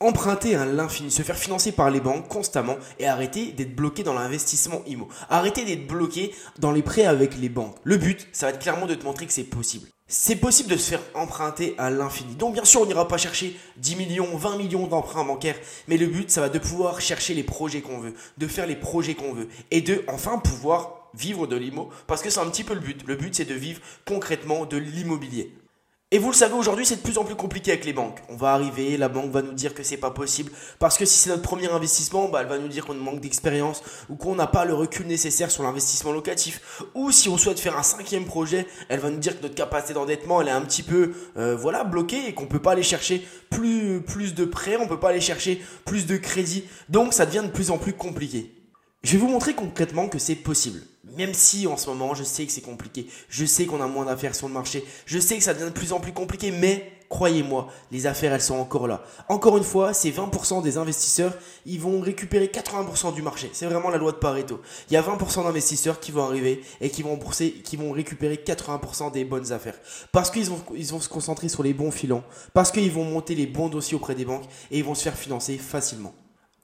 emprunter à l'infini, se faire financer par les banques constamment et arrêter d'être bloqué dans l'investissement IMO. Arrêter d'être bloqué dans les prêts avec les banques. Le but, ça va être clairement de te montrer que c'est possible. C'est possible de se faire emprunter à l'infini. Donc bien sûr, on n'ira pas chercher 10 millions, 20 millions d'emprunts bancaires, mais le but, ça va de pouvoir chercher les projets qu'on veut, de faire les projets qu'on veut et de enfin pouvoir vivre de l'IMO parce que c'est un petit peu le but. Le but, c'est de vivre concrètement de l'immobilier. Et vous le savez, aujourd'hui, c'est de plus en plus compliqué avec les banques. On va arriver, la banque va nous dire que c'est pas possible, parce que si c'est notre premier investissement, bah, elle va nous dire qu'on manque d'expérience, ou qu'on n'a pas le recul nécessaire sur l'investissement locatif, ou si on souhaite faire un cinquième projet, elle va nous dire que notre capacité d'endettement, elle est un petit peu, euh, voilà, bloquée, et qu'on peut pas aller chercher plus, plus de prêts, on peut pas aller chercher plus de crédits. Donc, ça devient de plus en plus compliqué. Je vais vous montrer concrètement que c'est possible. Même si en ce moment, je sais que c'est compliqué, je sais qu'on a moins d'affaires sur le marché, je sais que ça devient de plus en plus compliqué, mais croyez-moi, les affaires, elles sont encore là. Encore une fois, ces 20% des investisseurs, ils vont récupérer 80% du marché. C'est vraiment la loi de Pareto. Il y a 20% d'investisseurs qui vont arriver et qui vont qui vont récupérer 80% des bonnes affaires. Parce qu'ils vont, ils vont se concentrer sur les bons filons, parce qu'ils vont monter les bons dossiers auprès des banques et ils vont se faire financer facilement.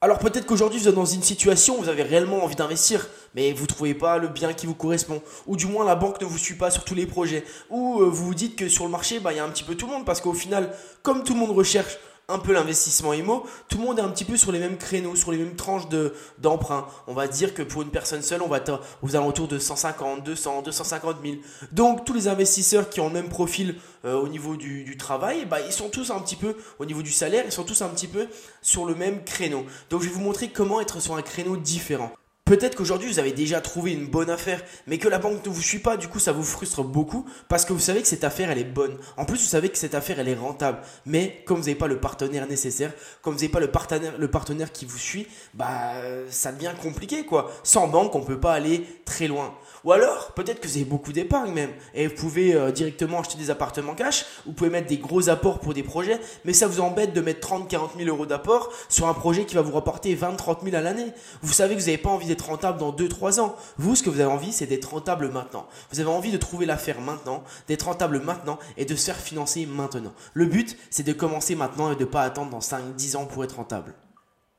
Alors peut-être qu'aujourd'hui vous êtes dans une situation où vous avez réellement envie d'investir, mais vous ne trouvez pas le bien qui vous correspond, ou du moins la banque ne vous suit pas sur tous les projets, ou euh, vous vous dites que sur le marché, bah, il y a un petit peu tout le monde, parce qu'au final, comme tout le monde recherche un peu l'investissement IMO, tout le monde est un petit peu sur les mêmes créneaux, sur les mêmes tranches de d'emprunt. On va dire que pour une personne seule, on va être aux alentours de 150, 200, 250 000. Donc tous les investisseurs qui ont le même profil euh, au niveau du, travail, bah, ils sont tous un petit peu, au niveau du salaire, ils sont tous un petit peu sur le même créneau. Donc je vais vous montrer comment être sur un créneau différent. Peut-être qu'aujourd'hui vous avez déjà trouvé une bonne affaire, mais que la banque ne vous suit pas, du coup ça vous frustre beaucoup parce que vous savez que cette affaire elle est bonne. En plus vous savez que cette affaire elle est rentable, mais comme vous n'avez pas le partenaire nécessaire, comme vous n'avez pas le partenaire, le partenaire qui vous suit, bah ça devient compliqué quoi. Sans banque on peut pas aller très loin. Ou alors peut-être que vous avez beaucoup d'épargne même et vous pouvez euh, directement acheter des appartements cash, vous pouvez mettre des gros apports pour des projets, mais ça vous embête de mettre 30-40 000 euros d'apport sur un projet qui va vous rapporter 20-30 000 à l'année. Vous savez que vous n'avez pas envie rentable dans 2-3 ans. Vous, ce que vous avez envie, c'est d'être rentable maintenant. Vous avez envie de trouver l'affaire maintenant, d'être rentable maintenant et de se faire financer maintenant. Le but, c'est de commencer maintenant et de ne pas attendre dans 5-10 ans pour être rentable.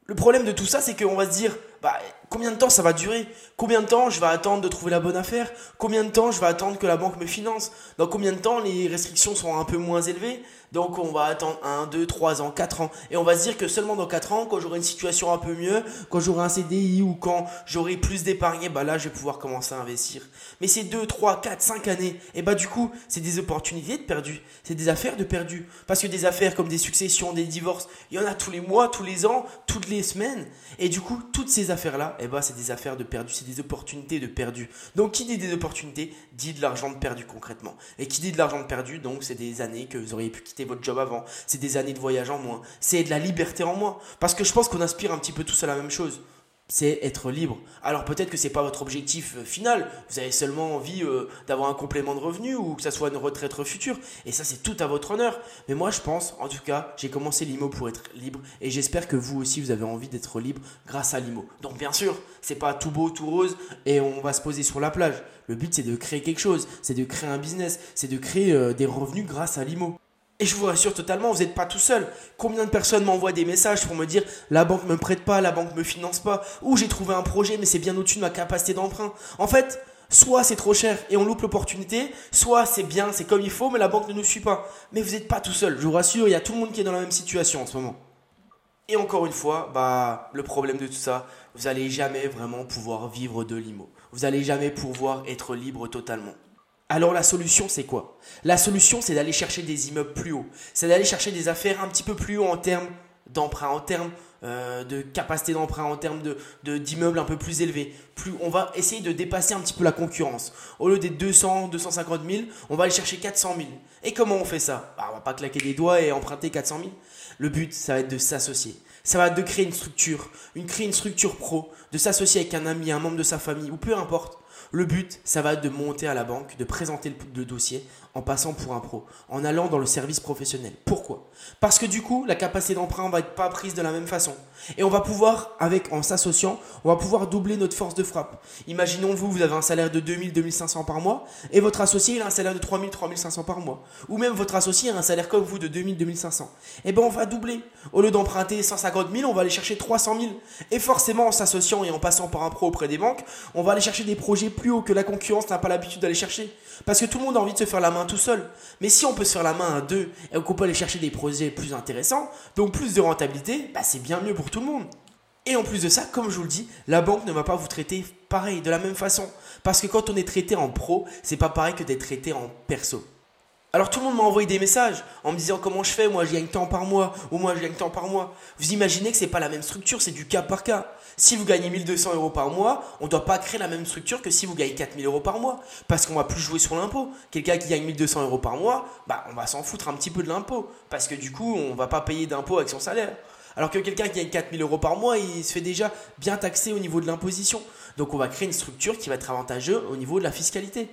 Le problème de tout ça, c'est qu'on va se dire, bah, combien de temps ça va durer? Combien de temps je vais attendre de trouver la bonne affaire? Combien de temps je vais attendre que la banque me finance? Dans combien de temps les restrictions sont un peu moins élevées? Donc on va attendre 1, 2, 3 ans, 4 ans. Et on va se dire que seulement dans 4 ans, quand j'aurai une situation un peu mieux, quand j'aurai un CDI ou quand j'aurai plus d'épargne, bah là je vais pouvoir commencer à investir. Mais ces 2, 3, 4, 5 années, et bah du coup, c'est des opportunités de perdu. C'est des affaires de perdu. Parce que des affaires comme des successions, des divorces, il y en a tous les mois, tous les ans, toutes les semaines. Et du coup, toutes ces affaires-là, eh ben, c'est des affaires de perdu, c'est des opportunités de perdu. Donc, qui dit des opportunités, dit de l'argent de perdu concrètement. Et qui dit de l'argent de perdu, donc, c'est des années que vous auriez pu quitter votre job avant, c'est des années de voyage en moins, c'est de la liberté en moins. Parce que je pense qu'on aspire un petit peu tous à la même chose c'est être libre. Alors peut-être que c'est pas votre objectif euh, final, vous avez seulement envie euh, d'avoir un complément de revenu ou que ça soit une retraite future et ça c'est tout à votre honneur. Mais moi je pense en tout cas, j'ai commencé l'IMO pour être libre et j'espère que vous aussi vous avez envie d'être libre grâce à l'IMO. Donc bien sûr, c'est pas tout beau, tout rose et on va se poser sur la plage. Le but c'est de créer quelque chose, c'est de créer un business, c'est de créer euh, des revenus grâce à l'IMO. Et je vous rassure totalement, vous n'êtes pas tout seul. Combien de personnes m'envoient des messages pour me dire la banque me prête pas, la banque me finance pas, ou j'ai trouvé un projet mais c'est bien au-dessus de ma capacité d'emprunt. En fait, soit c'est trop cher et on loupe l'opportunité, soit c'est bien, c'est comme il faut, mais la banque ne nous suit pas. Mais vous n'êtes pas tout seul, je vous rassure, il y a tout le monde qui est dans la même situation en ce moment. Et encore une fois, bah, le problème de tout ça, vous n'allez jamais vraiment pouvoir vivre de l'IMO. Vous n'allez jamais pouvoir être libre totalement. Alors la solution, c'est quoi? La solution, c'est d'aller chercher des immeubles plus hauts. C'est d'aller chercher des affaires un petit peu plus haut en termes d'emprunt, en termes euh, de capacité d'emprunt, en termes de, d'immeubles un peu plus élevés. Plus, on va essayer de dépasser un petit peu la concurrence. Au lieu des 200, 250 000, on va aller chercher 400 000. Et comment on fait ça? Bah, On va pas claquer des doigts et emprunter 400 000. Le but, ça va être de s'associer. Ça va être de créer une structure, une créer une structure pro, de s'associer avec un ami, un membre de sa famille, ou peu importe Le but, ça va être de monter à la banque, de présenter le, dossier en passant pour un pro, en allant dans le service professionnel. Pourquoi? Parce que du coup, la capacité d'emprunt va être pas prise de la même façon. Et on va pouvoir, en s'associant, on va pouvoir doubler notre force de frappe. Imaginons vous, vous avez un salaire de 2000, 2500 par mois, et votre associé, a un salaire de 3000, 3500 par mois. Ou même votre associé a un salaire comme vous de 2000, 2500. Eh ben, on va doubler. Au lieu d'emprunter 150 000, on va aller chercher 300 000. Et forcément, en s'associant et en passant par un pro auprès des banques, on va aller chercher des projets plus hauts que la concurrence n'a pas l'habitude d'aller chercher. Parce que tout le monde a envie de se faire la main tout seul. Mais si on peut se faire la main à deux et qu'on peut aller chercher des projets plus intéressants, donc plus de rentabilité, bah c'est bien mieux pour tout le monde. Et en plus de ça, comme je vous le dis, la banque ne va pas vous traiter pareil, de la même façon. Parce que quand on est traité en pro, c'est pas pareil que d'être traité en perso. Alors tout le monde m'a envoyé des messages en me disant comment je fais, moi je gagne tant par mois, ou moi je gagne tant par mois. Vous imaginez que c'est pas la même structure, c'est du cas par cas. Si vous gagnez 1200 euros par mois, on ne doit pas créer la même structure que si vous gagnez 4000 euros par mois. Parce qu'on va plus jouer sur l'impôt. Quelqu'un qui gagne 1200 euros par mois, bah, on va s'en foutre un petit peu de l'impôt. Parce que du coup, on va pas payer d'impôt avec son salaire. Alors que quelqu'un qui gagne 4000 euros par mois, il se fait déjà bien taxer au niveau de l'imposition. Donc on va créer une structure qui va être avantageuse au niveau de la fiscalité.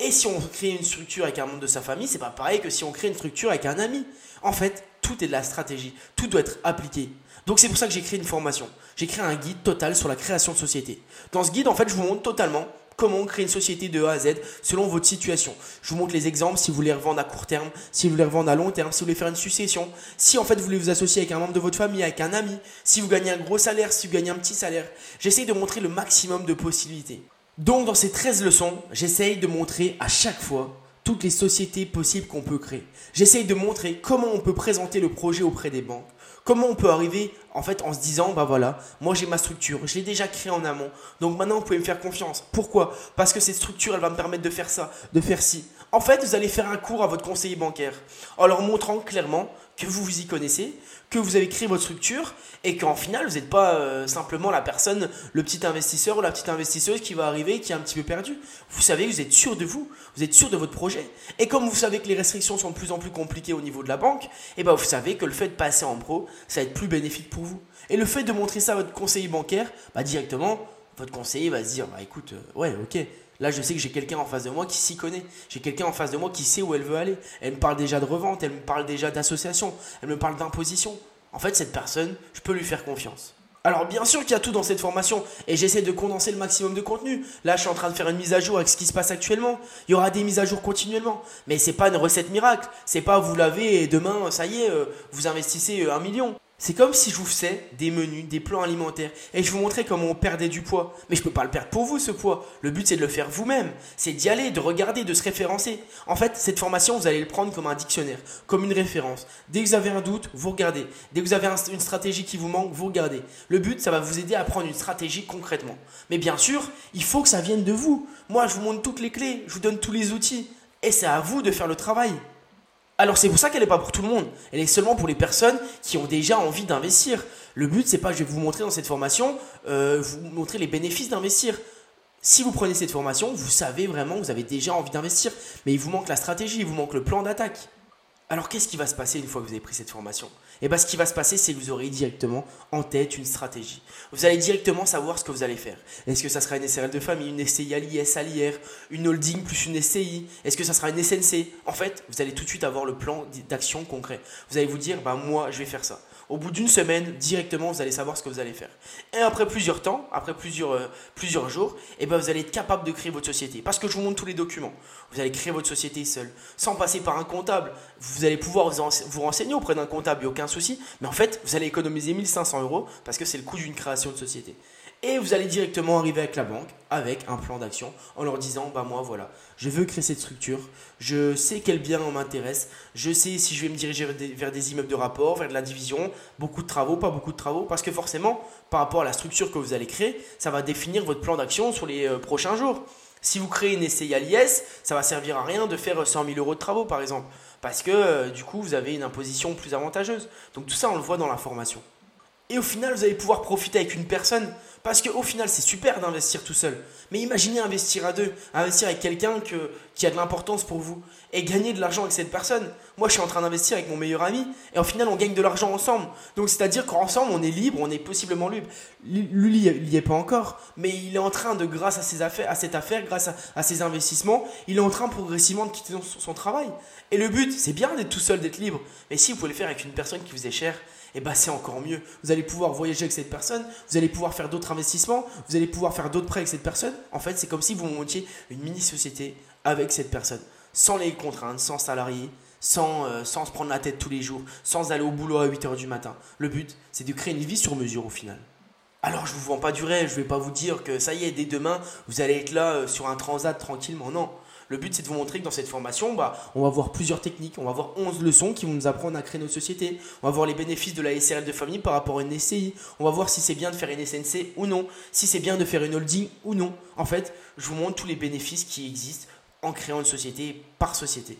Et si on crée une structure avec un membre de sa famille, c'est pas pareil que si on crée une structure avec un ami. En fait, tout est de la stratégie, tout doit être appliqué. Donc c'est pour ça que j'ai créé une formation. J'ai créé un guide total sur la création de société. Dans ce guide, en fait, je vous montre totalement comment créer une société de A à Z selon votre situation. Je vous montre les exemples si vous voulez revendre à court terme, si vous voulez revendre à long terme, si vous voulez faire une succession, si en fait vous voulez vous associer avec un membre de votre famille, avec un ami, si vous gagnez un gros salaire, si vous gagnez un petit salaire. J'essaye de montrer le maximum de possibilités. Donc dans ces 13 leçons, j'essaye de montrer à chaque fois toutes les sociétés possibles qu'on peut créer. J'essaye de montrer comment on peut présenter le projet auprès des banques. Comment on peut arriver en fait en se disant bah voilà, moi j'ai ma structure, je l'ai déjà créée en amont. Donc maintenant vous pouvez me faire confiance. Pourquoi? Parce que cette structure elle va me permettre de faire ça, de faire ci. En fait, vous allez faire un cours à votre conseiller bancaire en leur montrant clairement que vous vous y connaissez, que vous avez créé votre structure et qu'en final, vous n'êtes pas euh, simplement la personne, le petit investisseur ou la petite investisseuse qui va arriver qui est un petit peu perdu. Vous savez vous êtes sûr de vous, vous êtes sûr de votre projet. Et comme vous savez que les restrictions sont de plus en plus compliquées au niveau de la banque, et eh ben vous savez que le fait de passer en pro, ça va être plus bénéfique pour vous. Et le fait de montrer ça à votre conseiller bancaire, bah directement, votre conseiller va se dire, bah écoute, euh, ouais, ok, Là, je sais que j'ai quelqu'un en face de moi qui s'y connaît. J'ai quelqu'un en face de moi qui sait où elle veut aller. Elle me parle déjà de revente, elle me parle déjà d'association, elle me parle d'imposition. En fait, cette personne, je peux lui faire confiance. Alors bien sûr qu'il y a tout dans cette formation et j'essaie de condenser le maximum de contenu. Là, je suis en train de faire une mise à jour avec ce qui se passe actuellement. Il y aura des mises à jour continuellement, mais c'est pas une recette miracle. C'est pas vous l'avez et demain, ça y est, euh, vous investissez euh, un million. C'est comme si je vous faisais des menus, des plans alimentaires et je vous montrais comment on perdait du poids. Mais je ne peux pas le perdre pour vous ce poids. Le but c'est de le faire vous-même. C'est d'y aller, de regarder, de se référencer. En fait, cette formation, vous allez le prendre comme un dictionnaire, comme une référence. Dès que vous avez un doute, vous regardez. Dès que vous avez une stratégie qui vous manque, vous regardez. Le but, ça va vous aider à prendre une stratégie concrètement. Mais bien sûr, il faut que ça vienne de vous. Moi, je vous montre toutes les clés, je vous donne tous les outils. Et c'est à vous de faire le travail. Alors c'est pour ça qu'elle n'est pas pour tout le monde. Elle est seulement pour les personnes qui ont déjà envie d'investir. Le but, c'est pas je vais vous montrer dans cette formation, euh, vous montrer les bénéfices d'investir. Si vous prenez cette formation, vous savez vraiment, vous avez déjà envie d'investir, mais il vous manque la stratégie, il vous manque le plan d'attaque. Alors qu'est-ce qui va se passer une fois que vous avez pris cette formation? Et eh bien ce qui va se passer, c'est que vous aurez directement en tête une stratégie. Vous allez directement savoir ce que vous allez faire. Est-ce que ça sera une SRL de famille, une SCI à l'IS, à l'IR, une holding plus une SCI Est-ce que ça sera une SNC En fait, vous allez tout de suite avoir le plan d'action concret. Vous allez vous dire, bah moi je vais faire ça. Au bout d'une semaine, directement, vous allez savoir ce que vous allez faire. Et après plusieurs temps, après plusieurs, euh, plusieurs jours, et eh ben, vous allez être capable de créer votre société. Parce que je vous montre tous les documents. Vous allez créer votre société seul, sans passer par un comptable. Vous allez pouvoir vous, renseigner auprès d'un comptable, il n'y a aucun souci. Mais en fait, vous allez économiser 1500 euros parce que c'est le coût d'une création de société. Et vous allez directement arriver avec la banque avec un plan d'action en leur disant bah moi voilà, je veux créer cette structure, je sais quel bien m'intéresse, je sais si je vais me diriger vers des, immeubles de rapport, vers de la division, beaucoup de travaux, pas beaucoup de travaux parce que forcément par rapport à la structure que vous allez créer, ça va définir votre plan d'action sur les euh, prochains jours. Si vous créez une SCI à l'IS, ça va servir à rien de faire 100 000 euros de travaux par exemple parce que euh, du coup vous avez une imposition plus avantageuse. Donc tout ça on le voit dans la formation. Et au final, vous allez pouvoir profiter avec une personne. Parce qu'au final, c'est super d'investir tout seul. Mais imaginez investir à deux, investir avec quelqu'un qui a de l'importance pour vous et gagner de l'argent avec cette personne. Moi, je suis en train d'investir avec mon meilleur ami et au final, on gagne de l'argent ensemble. Donc, c'est-à-dire qu'ensemble, on est libre, on est possiblement libre. Lui, il n'y est pas encore, mais il est en train de, grâce à, ses affaires, à cette affaire, grâce à, ses investissements, il est en train progressivement de quitter son, travail. Et le but, c'est bien d'être tout seul, d'être libre. Mais si vous pouvez le faire avec une personne qui vous est chère, et eh ben c'est encore mieux. Vous allez pouvoir voyager avec cette personne, vous allez pouvoir faire d'autres investissements, vous allez pouvoir faire d'autres prêts avec cette personne. En fait, c'est comme si vous montiez une mini-société avec cette personne, sans les contraintes, sans salariés, sans, euh, sans se prendre la tête tous les jours, sans aller au boulot à 8h du matin. Le but, c'est de créer une vie sur mesure au final. Alors je ne vous vends pas du rêve, je ne vais pas vous dire que ça y est, dès demain, vous allez être là euh, sur un transat tranquillement. Non, le but, c'est de vous montrer que dans cette formation, bah, on va voir plusieurs techniques, on va voir 11 leçons qui vont nous apprendre à créer nos sociétés. On va voir les bénéfices de la SRL de famille par rapport à une SCI. On va voir si c'est bien de faire une SNC ou non, si c'est bien de faire une holding ou non. En fait, je vous montre tous les bénéfices qui existent en créant une société par société.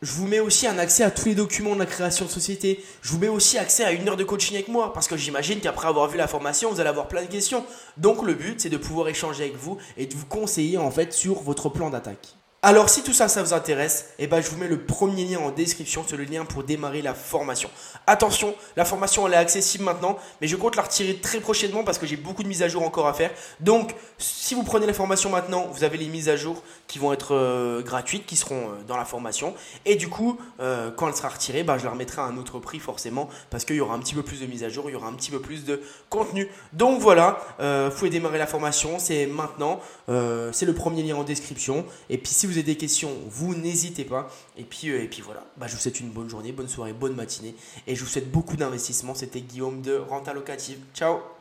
Je vous mets aussi un accès à tous les documents de la création de société. Je vous mets aussi accès à une heure de coaching avec moi parce que j'imagine qu'après avoir vu la formation, vous allez avoir plein de questions. Donc le but, c'est de pouvoir échanger avec vous et de vous conseiller en fait sur votre plan d'attaque. Alors si tout ça, ça vous intéresse, eh ben, je vous mets le premier lien en description, c'est le lien pour démarrer la formation. Attention, la formation elle est accessible maintenant, mais je compte la retirer très prochainement parce que j'ai beaucoup de mises à jour encore à faire. Donc si vous prenez la formation maintenant, vous avez les mises à jour qui vont être euh, gratuites, qui seront euh, dans la formation. Et du coup, euh, quand elle sera retirée, ben, je la remettrai à un autre prix forcément parce qu'il y aura un petit peu plus de mises à jour, il y aura un petit peu plus de contenu. Donc voilà, vous pouvez démarrer la formation, c'est maintenant, c'est le premier lien en description. Et puis si vous des questions, vous n'hésitez pas. Et puis, euh, et puis voilà, bah, je vous souhaite une bonne journée, bonne soirée, bonne matinée. Et je vous souhaite beaucoup d'investissements. C'était Guillaume de Renta Locative. Ciao